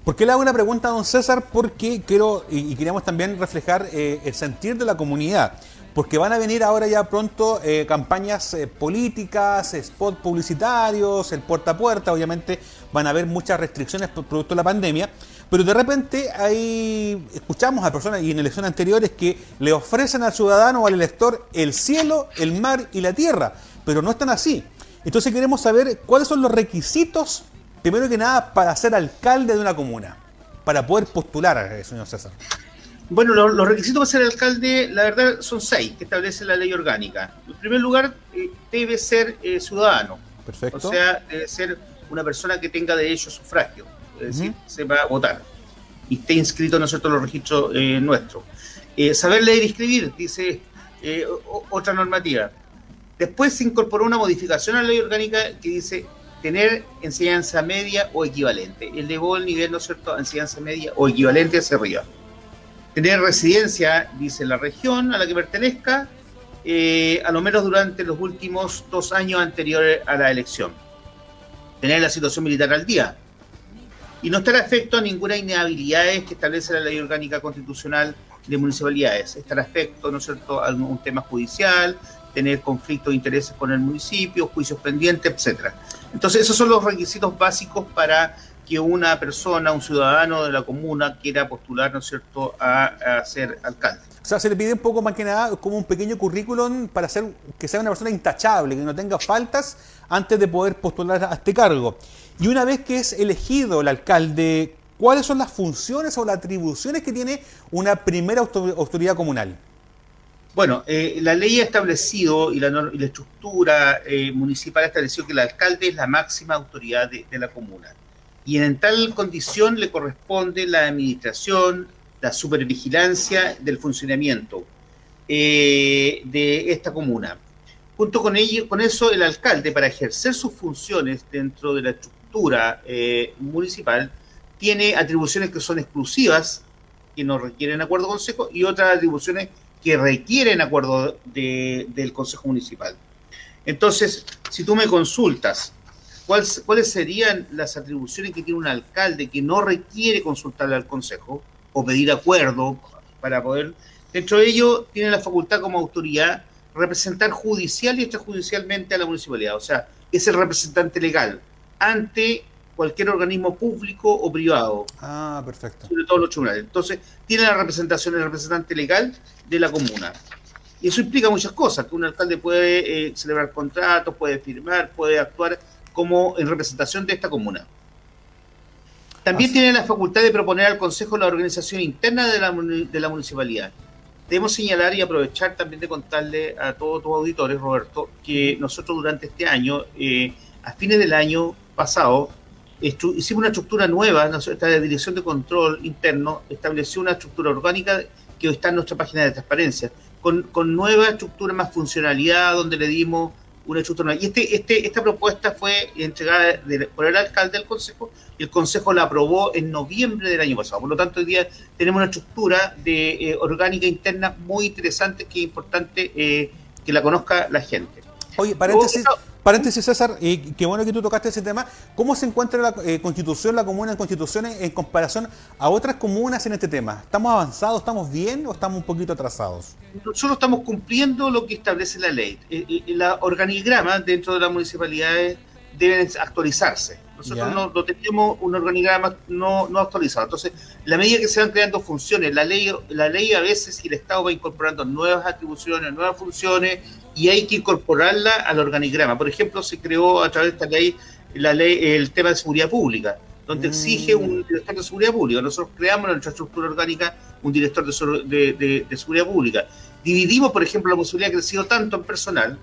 ¿Por qué le hago una pregunta a don César? Porque quiero y, queríamos también reflejar eh, el sentir de la comunidad. Porque van a venir ahora ya pronto eh, campañas eh, políticas, spot publicitarios, el puerta a puerta. Obviamente van a haber muchas restricciones por producto de la pandemia. Pero de repente hay, escuchamos a personas y en elecciones anteriores que le ofrecen al ciudadano o al elector el cielo, el mar y la tierra, pero no están así. Entonces queremos saber cuáles son los requisitos, primero que nada, para ser alcalde de una comuna, para poder postular, eh, señor César. Bueno, los, requisitos para ser alcalde, la verdad, son seis que establece la ley orgánica. En primer lugar, eh, debe ser eh, ciudadano. Perfecto. O sea, debe ser una persona que tenga derecho a sufragio es decir, sepa votar y esté inscrito en los registros eh, nuestros. Saber leer y escribir, dice otra normativa. Después se incorporó una modificación a la ley orgánica que dice tener enseñanza media o equivalente. Elevó el nivel, ¿no es cierto?, enseñanza media o equivalente hacia arriba. Tener residencia, dice la región a la que pertenezca, a lo menos durante los últimos dos años anteriores a la elección. Tener la situación militar al día, y no estará afecto a ninguna inhabilidad que establece la ley orgánica constitucional de municipalidades. Estará afecto, ¿no es cierto?, a un tema judicial, tener conflicto de intereses con el municipio, juicios pendientes, etcétera. Entonces, esos son los requisitos básicos para que una persona, un ciudadano de la comuna quiera postular, ¿no es cierto?, a, ser alcalde. O sea, se le pide un poco más que nada como un pequeño currículum para ser que sea una persona intachable, que no tenga faltas antes de poder postular a este cargo. Y una vez que es elegido el alcalde, ¿cuáles son las funciones o las atribuciones que tiene una primera autoridad comunal? Bueno, eh, la ley ha establecido y la, estructura eh, municipal ha establecido que el alcalde es la máxima autoridad de, la comuna. Y en tal condición le corresponde la administración, la supervigilancia del funcionamiento eh, de esta comuna. Junto con, ello, con eso, el alcalde, para ejercer sus funciones dentro de la estructura eh, municipal tiene atribuciones que son exclusivas, que no requieren acuerdo consejo, y otras atribuciones requieren acuerdo del consejo municipal. Entonces, si tú me consultas cuáles serían las atribuciones que tiene un alcalde que no requiere consultarle al consejo o pedir acuerdo para poder, dentro de ello tiene la facultad como autoridad representar judicial y extrajudicialmente a la municipalidad, o sea, es el representante legal ante cualquier organismo público o privado. Ah, perfecto. Sobre todo los tribunales. Entonces, tiene la representación, el representante legal de la comuna. Y eso implica muchas cosas, que un alcalde puede eh, celebrar contratos, puede firmar, puede actuar como en representación de esta comuna. También tiene la facultad de proponer al Consejo la organización interna de la, de la municipalidad. Debemos señalar y aprovechar también de contarle a todos tus auditores, Roberto, que nosotros durante este año, eh, a fines del año, pasado, hicimos una estructura nueva, esta Dirección de Control Interno estableció una estructura orgánica que hoy está en nuestra página de transparencia, con, nueva estructura, más funcionalidad, donde le dimos una estructura nueva. Y este, este, esta propuesta fue entregada por el alcalde del Consejo y el Consejo la aprobó en noviembre del año pasado. Por lo tanto, hoy día tenemos una estructura de eh, orgánica interna muy interesante que es importante eh, que la conozca la gente. Oye, paréntesis, Paréntesis, César, y qué bueno que tú tocaste ese tema. ¿Cómo se encuentra la eh, constitución, la comuna en constituciones en comparación a otras comunas en este tema? ¿Estamos avanzados, estamos bien o estamos un poquito atrasados? Nosotros estamos cumpliendo lo que establece la ley. Eh, eh, la organigrama dentro de las municipalidades deben actualizarse. Nosotros no, no tenemos un organigrama no, no actualizado. Entonces, la medida que se van creando funciones, la ley, la ley a veces y el Estado va incorporando nuevas atribuciones, nuevas funciones, y hay que incorporarla al organigrama. Por ejemplo, se creó a través de esta ley la ley el tema de seguridad pública, donde exige un director de seguridad pública. Nosotros creamos en nuestra estructura orgánica un director de, sor- de- de- de seguridad pública. Dividimos, por ejemplo, la posibilidad ha crecido tanto en personal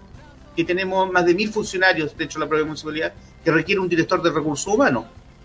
que tenemos más de mil funcionarios, de hecho, la propia municipalidad, que requiere un director de recursos humanos.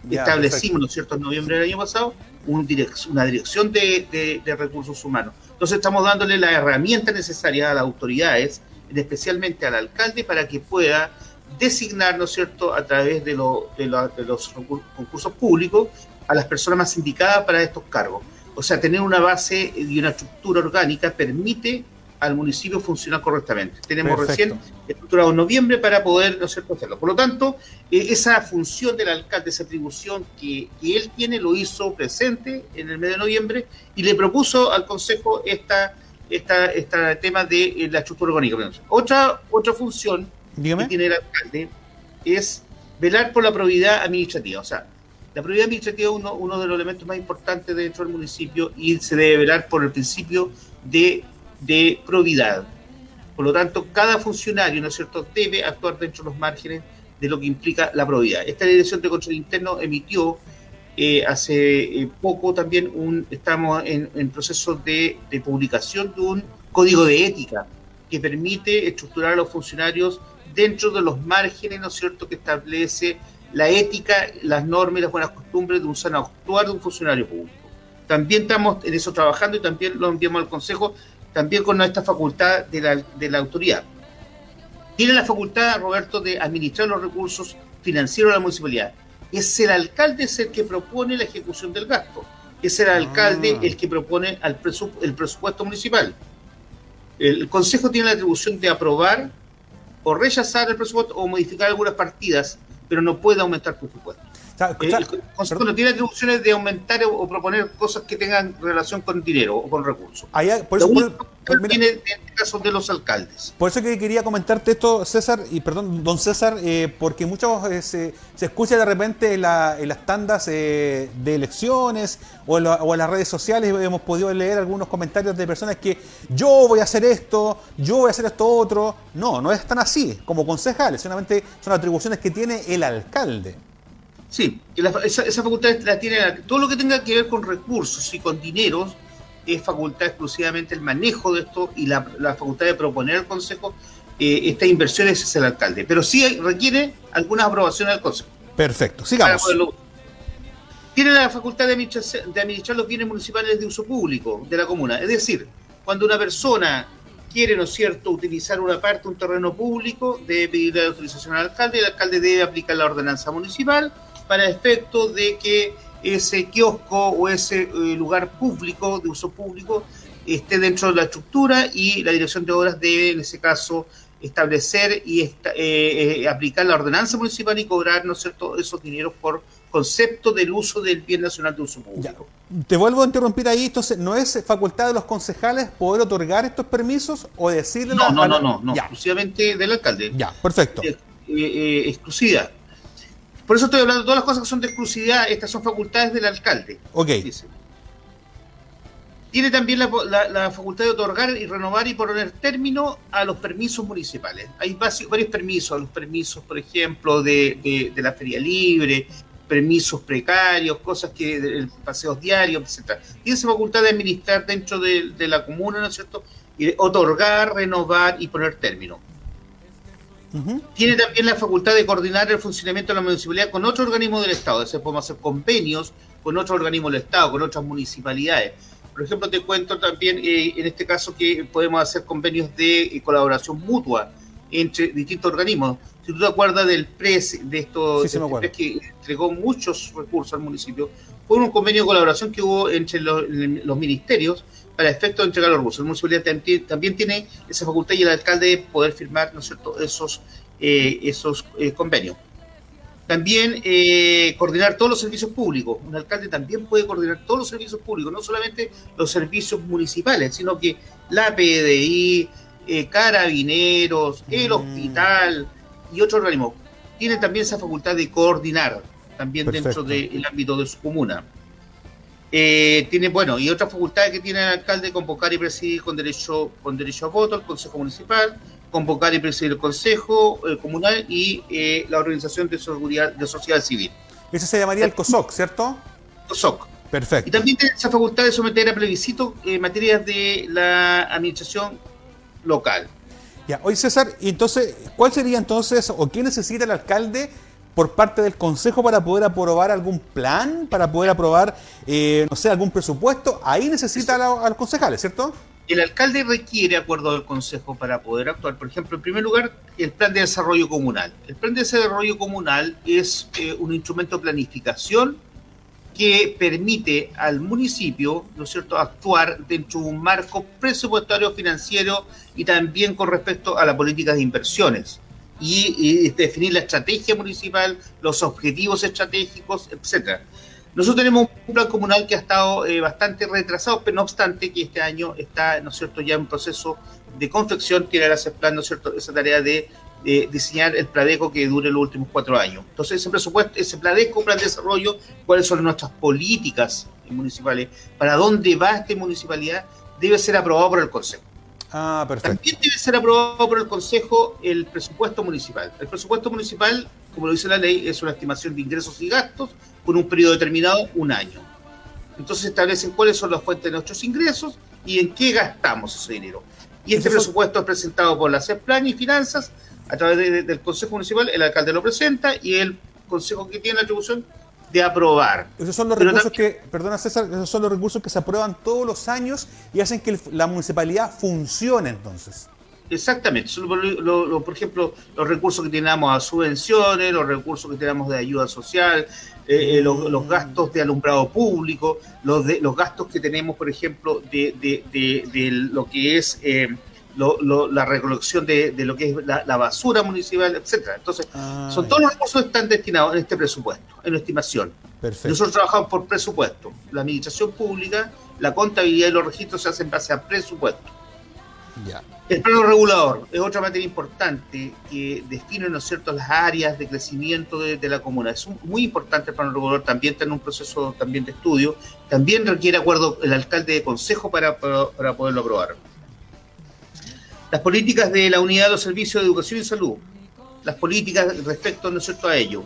Ya, Establecimos. ¿no es cierto?, en noviembre del año pasado, un direc- una dirección de, de- de recursos humanos. Entonces estamos dándole la herramienta necesaria a las autoridades, especialmente al alcalde, para que pueda designar, ¿no es cierto?, a través de, lo- de los concursos públicos a las personas más indicadas para estos cargos. O sea, tener una base y una estructura orgánica permite al municipio funcionar correctamente. Tenemos Perfecto. recién estructurado en noviembre para poder ¿no cierto? hacerlo. Por lo tanto, eh, esa función del alcalde, esa atribución que, que él tiene, lo hizo presente en el mes de noviembre y le propuso al Consejo esta, esta, esta tema de eh, la estructura orgánica. Otra, otra función que tiene el alcalde es velar por la probidad administrativa. O sea, la probidad administrativa es uno, uno de los elementos más importantes dentro del municipio y se debe velar por el principio de, de probidad. Por lo tanto, cada funcionario, ¿no es cierto?, debe actuar dentro de los márgenes de lo que implica la probidad. Esta Dirección de Control Interno emitió eh, hace eh, poco también un, estamos en, en proceso de, de publicación de un código de ética que permite estructurar a los funcionarios dentro de los márgenes, ¿no es cierto?, que establece la ética, las normas y las buenas costumbres de un sano actuar de un funcionario público. También estamos en eso trabajando y también lo enviamos al Consejo, también con esta facultad de la, de la autoridad. Tiene la facultad, Roberto, de administrar los recursos financieros de la municipalidad. Es el alcalde es el que propone la ejecución del gasto. Es el alcalde el que propone al presu- el presupuesto municipal. El Consejo tiene la atribución de aprobar o rechazar el presupuesto o modificar algunas partidas, pero no puede aumentar el presupuesto. Eh, el no tiene atribuciones de aumentar o, proponer cosas que tengan relación con dinero o con recursos. Allá, por Lo eso, por- único que tiene en este caso de los alcaldes. Por eso que quería comentarte esto, César, y perdón, don César, eh, porque muchos eh, se, se escucha de repente en, la- en las tandas eh, de elecciones o en, la- o en las redes sociales, hemos podido leer algunos comentarios de personas que yo voy a hacer esto, yo voy a hacer esto otro. No, no es tan así como concejales, solamente son atribuciones que tiene el alcalde. Sí, la- esa, esa facultad la tiene todo lo que tenga que ver con recursos y con dineros es facultad exclusivamente el manejo de esto y la, la facultad de proponer al consejo eh, estas inversiones es el alcalde, pero sí hay- requiere algunas aprobaciones del consejo. Perfecto, sigamos. Tiene la facultad de administrar, de administrar los bienes municipales de uso público de la comuna, es decir, cuando una persona quiere, ¿no es cierto?, utilizar una parte, un terreno público, debe pedirle la autorización al alcalde, el alcalde debe aplicar la ordenanza municipal para efecto de que ese kiosco o ese eh, lugar público, de uso público, esté dentro de la estructura y la dirección de obras debe, en ese caso, establecer y esta- eh, eh, aplicar la ordenanza municipal y cobrar, ¿no es cierto?, esos dineros por concepto del uso del bien nacional de uso público. Te vuelvo a interrumpir ahí, entonces, ¿no es facultad de los concejales poder otorgar estos permisos o decirle No, no, no, no, no, exclusivamente del alcalde. ya, perfecto. Eh, eh, exclusividad. Por eso estoy hablando de todas las cosas que son de exclusividad, estas son facultades del alcalde. Ok. Dice. Tiene también la, la- la facultad de otorgar y renovar y poner término a los permisos municipales. Hay varios permisos, los permisos, por ejemplo, de, de- de la feria libre, permisos precarios, cosas que, de- paseos diarios, etc. Tiene esa facultad de administrar dentro de, de la comuna, ¿no es cierto? Y otorgar, renovar y poner término. Tiene también la facultad de coordinar el funcionamiento de la municipalidad con otro organismo del Estado. Es decir, podemos hacer convenios con otros organismos del Estado, con otras municipalidades. Por ejemplo, te cuento también eh, en este caso que podemos hacer convenios de eh, colaboración mutua entre distintos organismos. Si tú te acuerdas del PRES, de esto Sí, este que entregó muchos recursos al municipio, fue un convenio de colaboración que hubo entre los, los ministerios para efecto de entregar los recursos. La municipalidad tam- también tiene esa facultad y el alcalde de poder firmar ¿no es cierto? esos, eh, esos eh, convenios. También eh, coordinar todos los servicios públicos. Un alcalde también puede coordinar todos los servicios públicos, no solamente los servicios municipales, sino que la PDI, carabineros, el hospital y otros organismos. Tiene también esa facultad de coordinar. también Perfecto. dentro del ámbito de su comuna. Eh, tiene, bueno, y otras facultades que tiene el alcalde, convocar y presidir con derecho, con derecho a voto el Consejo Municipal, convocar y presidir el Consejo eh, Comunal y eh, la Organización de, Seguridad, de Sociedad Civil. Ese se llamaría el COSOC, ¿cierto? COSOC. Perfecto. Y también tiene esa facultad de someter a plebiscito eh, materias de la administración local. Ya, oye César, y entonces, ¿cuál sería entonces, o qué necesita el alcalde por parte del Consejo para poder aprobar algún plan, para poder aprobar, eh, no sé, algún presupuesto? Ahí necesita a, la- los concejales, ¿cierto? El alcalde requiere acuerdo del Consejo para poder actuar. Por ejemplo, en primer lugar, el plan de desarrollo comunal. El plan de desarrollo comunal es eh, un instrumento de planificación que permite al municipio, ¿no cierto?, actuar dentro de un marco presupuestario financiero y también con respecto a las políticas de inversiones y, y definir la estrategia municipal, los objetivos estratégicos, etcétera. Nosotros tenemos un plan comunal que ha estado eh, bastante retrasado, pero no obstante que este año está, ¿no cierto?, ya en proceso de confección, tiene ese plan, ¿no cierto?, esa tarea de diseñar el Pladeco que dure los últimos cuatro años. Entonces, ese presupuesto, ese Pladeco, plan de desarrollo, cuáles son nuestras políticas municipales, para dónde va esta municipalidad, debe ser aprobado por el Consejo. Ah, perfecto. También debe ser aprobado por el Consejo el presupuesto municipal. El presupuesto municipal, como lo dice la ley, es una estimación de ingresos y gastos por un periodo determinado, un año. Entonces establecen cuáles son las fuentes de nuestros ingresos y en qué gastamos ese dinero. Y este presupuesto es presentado por la CEPLAN y Finanzas a través de- de- del Consejo Municipal, el alcalde lo presenta y el Consejo que tiene la atribución de aprobar. Esos son los Pero recursos que, perdona César, esos son los recursos que se aprueban todos los años y hacen que la municipalidad funcione entonces. Exactamente. Lo- lo- por ejemplo, los recursos que tenemos a subvenciones, los recursos que tenemos de ayuda social, eh, eh, los, los gastos de alumbrado público, los, de, los gastos que tenemos, por ejemplo, de, de- de- de lo que es eh, lo- lo- la recolección de, de lo que es la, la basura municipal, etcétera. Entonces, son todos los recursos que están destinados en este presupuesto, en la estimación. Perfecto. Nosotros trabajamos por presupuesto. La administración pública, la contabilidad y los registros se hacen en base a presupuesto. Ya. El plano regulador es otra materia importante que define, ¿no es cierto?, las áreas de crecimiento de, de la comuna. Es un- muy importante el plano regulador, también está en un proceso también de estudio. También requiere acuerdo el alcalde de consejo para, para, para poderlo aprobar. Las políticas de la unidad de los servicios de educación y salud. Las políticas respecto, ¿no es cierto?, a ello.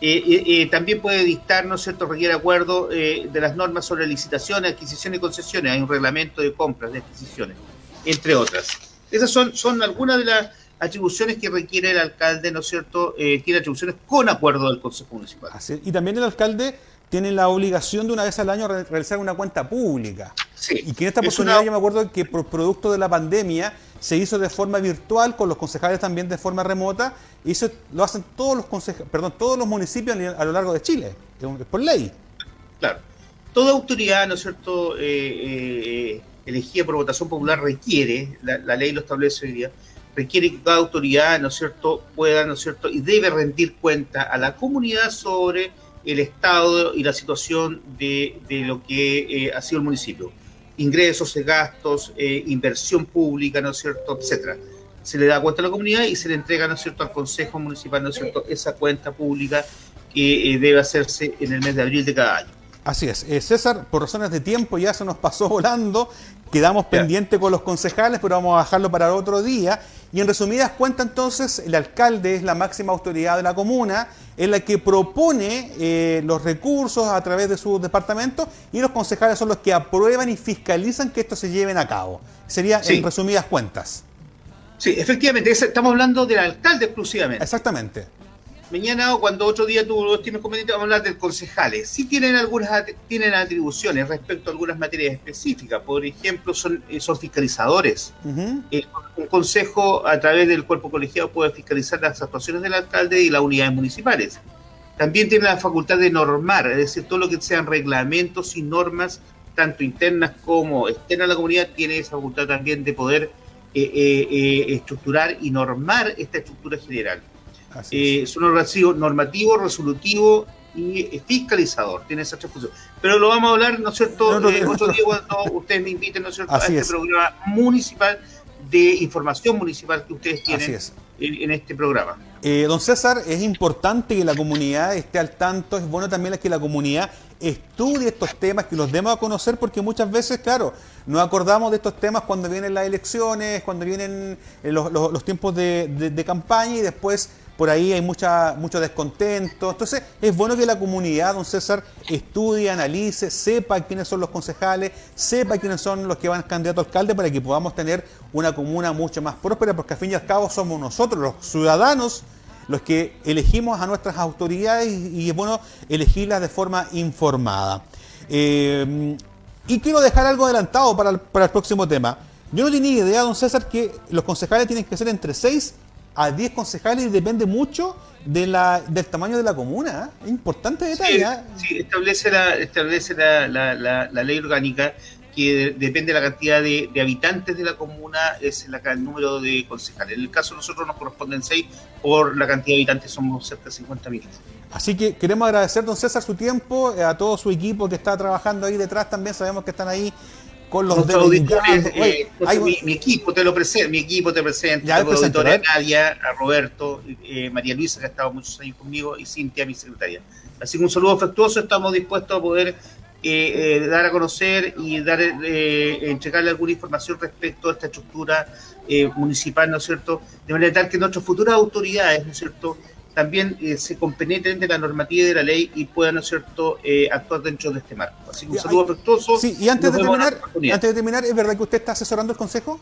Eh, eh, eh, también puede dictar, ¿no es cierto?, requiere acuerdo de las normas sobre licitaciones, adquisiciones y concesiones. Hay un reglamento de compras, de adquisiciones, entre otras. Esas son, son algunas de las atribuciones que requiere el alcalde, ¿no es cierto?, tiene atribuciones con acuerdo del Consejo Municipal. Y también el alcalde tiene la obligación de una vez al año re- realizar una cuenta pública. y que en esta es oportunidad una- yo me acuerdo que por producto de la pandemia se hizo de forma virtual con los concejales también de forma remota y eso lo hacen todos los conceja- perdón, todos los municipios a lo largo de Chile, es es por ley. Claro. Toda autoridad, ¿no es cierto?, eh, eh, eh, elegida por votación popular requiere, la, la ley lo establece hoy día, requiere que cada autoridad, ¿no es cierto?, pueda, ¿no es cierto?, y debe rendir cuenta a la comunidad sobre el estado y la situación de, de lo que eh, ha sido el municipio. Ingresos, gastos, eh, inversión pública, ¿no es cierto?, etcétera. Se le da cuenta a la comunidad y se le entrega, ¿no es cierto?, al Consejo Municipal, ¿no es cierto?, esa cuenta pública que eh, debe hacerse en el mes de abril de cada año. Así es. Eh, César, por razones de tiempo ya se nos pasó volando. Quedamos pendientes con los concejales, pero vamos a dejarlo para otro día. Y en resumidas cuentas, entonces, el alcalde es la máxima autoridad de la comuna, es la que propone eh, los recursos a través de su departamento y los concejales son los que aprueban y fiscalizan que esto se lleven a cabo. Sería Sí. en resumidas cuentas. Sí, efectivamente, estamos hablando del alcalde exclusivamente. Exactamente. Mañana o cuando otro día tú lo estimes conveniente, vamos a hablar del concejales. Sí tienen algunas tienen atribuciones respecto a algunas materias específicas. Por ejemplo, son, eh, son fiscalizadores. Eh, un consejo a través del cuerpo colegiado puede fiscalizar las actuaciones del alcalde y las unidades municipales. También tiene la facultad de normar, es decir, todo lo que sean reglamentos y normas, tanto internas como externas a la comunidad, tiene esa facultad también de poder eh, estructurar y normar esta estructura general. Eh, es un organismo normativo, resolutivo y fiscalizador. Tiene esas tres funciones. Pero lo vamos a hablar, ¿no es cierto?, No, no, eh, no, otro día cuando ustedes me inviten, ¿no es cierto?, Así a este es. programa municipal de información municipal que ustedes tienen es. En, en este programa. Eh, don César, es importante que la comunidad esté al tanto, es bueno también que la comunidad estudie estos temas, que los demos a conocer, porque muchas veces, claro, nos acordamos de estos temas cuando vienen las elecciones, cuando vienen eh, los, los- los tiempos de, de- de campaña y después por ahí hay mucha, mucho descontento. Entonces, es bueno que la comunidad, don César, estudie, analice, sepa quiénes son los concejales, sepa quiénes son los que van candidatos a alcalde para que podamos tener una comuna mucho más próspera, porque al fin y al cabo somos nosotros, los ciudadanos, los que elegimos a nuestras autoridades y, y es bueno elegirlas de forma informada. Eh, y quiero dejar algo adelantado para el, para el próximo tema. Yo no tenía idea, don César, que los concejales tienen que ser entre 6 a 10 concejales y depende mucho de la, del tamaño de la comuna. ¿eh? Es importante detalle. Sí, ¿eh? sí, establece la, establece la, la- ley orgánica que de- depende de la cantidad de, de habitantes de la comuna, es la, el número de concejales. En el caso de nosotros nos corresponden seis, por la cantidad de habitantes somos cerca de 50.000. Así que queremos agradecer, don César, su tiempo, eh, a todo su equipo que está trabajando ahí detrás también. Sabemos que están ahí con los Nuestros auditores, eh, mi, mi equipo te lo presento, mi equipo te presenta, a a ver. Nadia, a Roberto, eh, María Luisa, que ha estado muchos años conmigo, y Cintia, mi secretaria. Así que un saludo afectuoso, estamos dispuestos a poder eh, dar a conocer y dar entregarle alguna información respecto a esta estructura municipal, ¿no es cierto? De manera tal que nuestras futuras autoridades, ¿no es cierto?, también eh, se compenetren de la normativa y de la ley y puedan, ¿no es cierto?, eh, actuar dentro de este marco. Así que un Ya, saludo hay- afectuoso. Sí, y antes de, terminar, antes de terminar, ¿es verdad que usted está asesorando el consejo?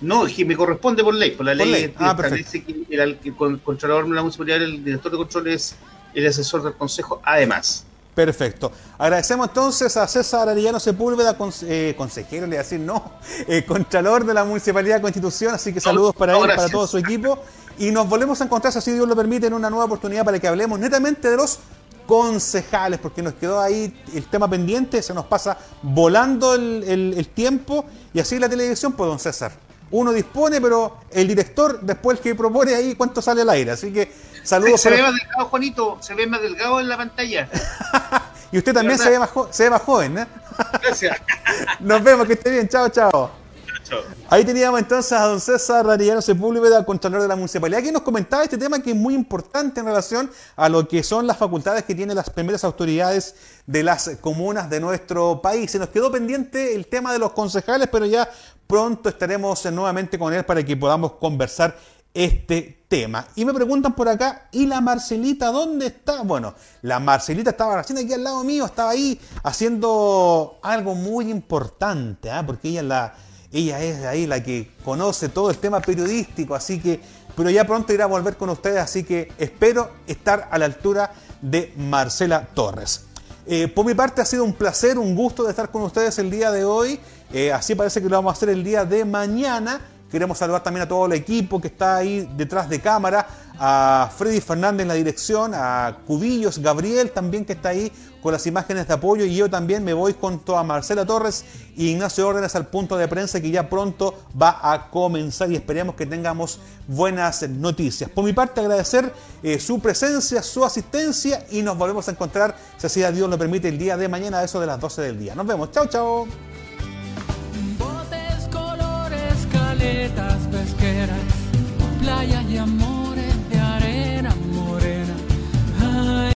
No, es que me corresponde por ley. Por la Por ley, ley. Ah, establece que el, el controlador de la municipalidad, el director de control es el asesor del consejo, además. Perfecto. Agradecemos entonces a César Arellano Sepúlveda, conse- eh, consejero, le voy a decir no, eh, contralor de la Municipalidad de Constitución, así que saludos para no, él, para gracias. todo su equipo. Y nos volvemos a encontrar, si así Dios lo permite, en una nueva oportunidad para que hablemos netamente de los concejales, porque nos quedó ahí el tema pendiente, se nos pasa volando el, el- el tiempo y así la televisión, pues don César. Uno dispone, pero el director después el que propone ahí cuánto sale al aire. Así que saludos. se para- ve más delgado, Juanito, se ve más delgado en la pantalla. Y usted también se ve, más se ve más joven, ¿eh? Gracias. Nos vemos, que esté bien. Chao, chao. Ahí teníamos entonces a don César Arellano Sepúlveda, Contralor de la Municipalidad, que nos comentaba este tema que es muy importante en relación a lo que son las facultades que tienen las primeras autoridades de las comunas de nuestro país. Se nos quedó pendiente el tema de los concejales, pero ya pronto estaremos nuevamente con él para que podamos conversar este tema. Y me preguntan por acá, ¿y la Marcelita dónde está? Bueno, la Marcelita estaba recién aquí al lado mío, estaba ahí haciendo algo muy importante, ¿ah? porque ella es la ella es ahí la que conoce todo el tema periodístico, así que, pero ya pronto irá a volver con ustedes, así que espero estar a la altura de Marcela Torres. Eh, por mi parte ha sido un placer, un gusto de estar con ustedes el día de hoy. Eh, así parece que lo vamos a hacer el día de mañana. Queremos saludar también a todo el equipo que está ahí detrás de cámara, a Freddy Fernández en la dirección, a Cubillos Gabriel también que está ahí con las imágenes de apoyo y yo también me voy junto a Marcela Torres y Ignacio Órdenes al punto de prensa que ya pronto va a comenzar y esperemos que tengamos buenas noticias. Por mi parte agradecer eh, su presencia, su asistencia y nos volvemos a encontrar, si así a Dios lo permite, el día de mañana a eso de las 12 del día. Nos vemos, chao, chao. Botes, colores, caletas pesqueras, playa y amor.